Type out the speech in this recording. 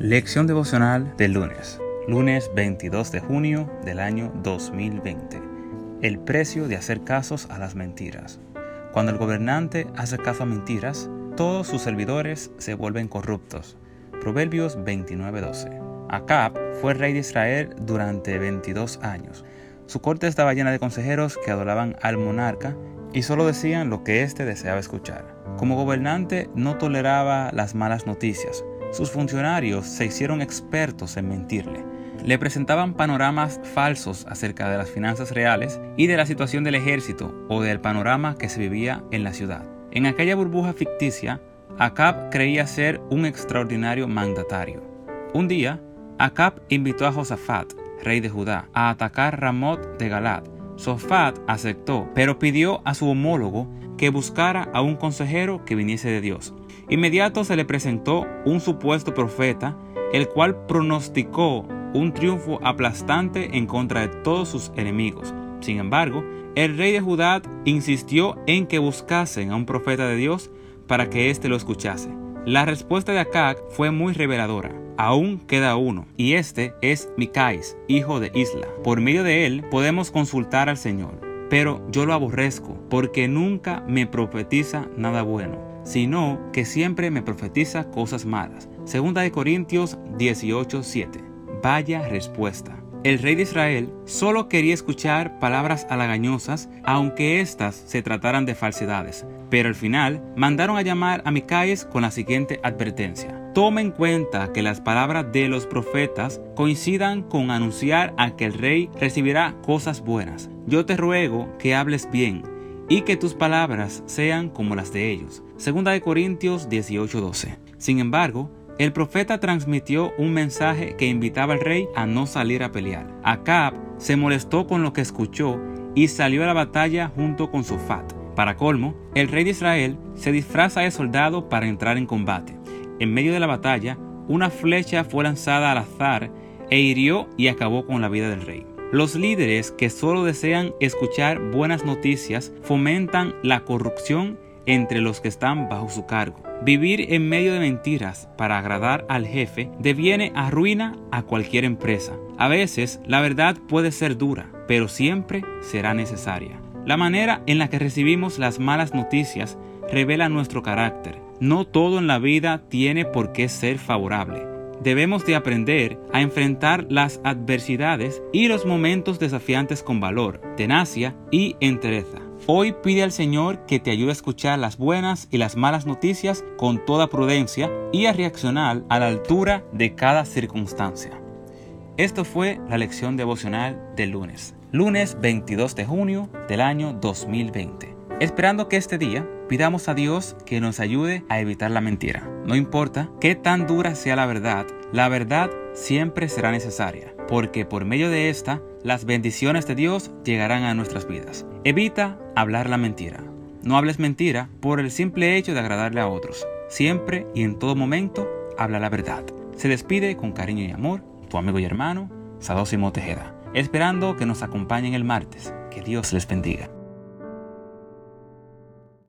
Lección devocional del lunes, lunes 22 de junio del año 2020. El precio de hacer casos a las mentiras. Cuando el gobernante hace caso a mentiras, todos sus servidores se vuelven corruptos. Proverbios 29:12. Acab fue rey de Israel durante 22 años. Su corte estaba llena de consejeros que adoraban al monarca y solo decían lo que éste deseaba escuchar. Como gobernante no toleraba las malas noticias, sus funcionarios se hicieron expertos en mentirle. Le presentaban panoramas falsos acerca de las finanzas reales y de la situación del ejército o del panorama que se vivía en la ciudad. En aquella burbuja ficticia, Acab creía ser un extraordinario mandatario. Un día, Acab invitó a Josafat, rey de Judá, a atacar Ramot de Galad. Sofat aceptó, pero pidió a su homólogo que buscara a un consejero que viniese de Dios. Inmediato se le presentó un supuesto profeta, el cual pronosticó un triunfo aplastante en contra de todos sus enemigos. Sin embargo, el rey de Judá insistió en que buscasen a un profeta de Dios para que éste lo escuchase. La respuesta de Acab fue muy reveladora. Aún queda uno, y este es Micais, hijo de Isla. Por medio de él podemos consultar al Señor. Pero yo lo aborrezco, porque nunca me profetiza nada bueno sino que siempre me profetiza cosas malas. Segunda de Corintios 18:7. Vaya respuesta. El rey de Israel solo quería escuchar palabras halagañosas, aunque éstas se trataran de falsedades. Pero al final mandaron a llamar a Micaías con la siguiente advertencia. Toma en cuenta que las palabras de los profetas coincidan con anunciar a que el rey recibirá cosas buenas. Yo te ruego que hables bien y que tus palabras sean como las de ellos. Segunda de Corintios 18:12. Sin embargo, el profeta transmitió un mensaje que invitaba al rey a no salir a pelear. Acab se molestó con lo que escuchó y salió a la batalla junto con Sofat. Para colmo, el rey de Israel se disfraza de soldado para entrar en combate. En medio de la batalla, una flecha fue lanzada al azar e hirió y acabó con la vida del rey. Los líderes que solo desean escuchar buenas noticias fomentan la corrupción entre los que están bajo su cargo. Vivir en medio de mentiras para agradar al jefe deviene a ruina a cualquier empresa. A veces la verdad puede ser dura, pero siempre será necesaria. La manera en la que recibimos las malas noticias revela nuestro carácter. No todo en la vida tiene por qué ser favorable debemos de aprender a enfrentar las adversidades y los momentos desafiantes con valor, tenacia y entereza. Hoy pide al Señor que te ayude a escuchar las buenas y las malas noticias con toda prudencia y a reaccionar a la altura de cada circunstancia. Esto fue la lección devocional del lunes, lunes 22 de junio del año 2020. Esperando que este día pidamos a Dios que nos ayude a evitar la mentira. No importa qué tan dura sea la verdad, la verdad siempre será necesaria, porque por medio de esta, las bendiciones de Dios llegarán a nuestras vidas. Evita hablar la mentira. No hables mentira por el simple hecho de agradarle a otros. Siempre y en todo momento, habla la verdad. Se despide con cariño y amor tu amigo y hermano, Sadosimo Tejeda, esperando que nos acompañen el martes. Que Dios les bendiga.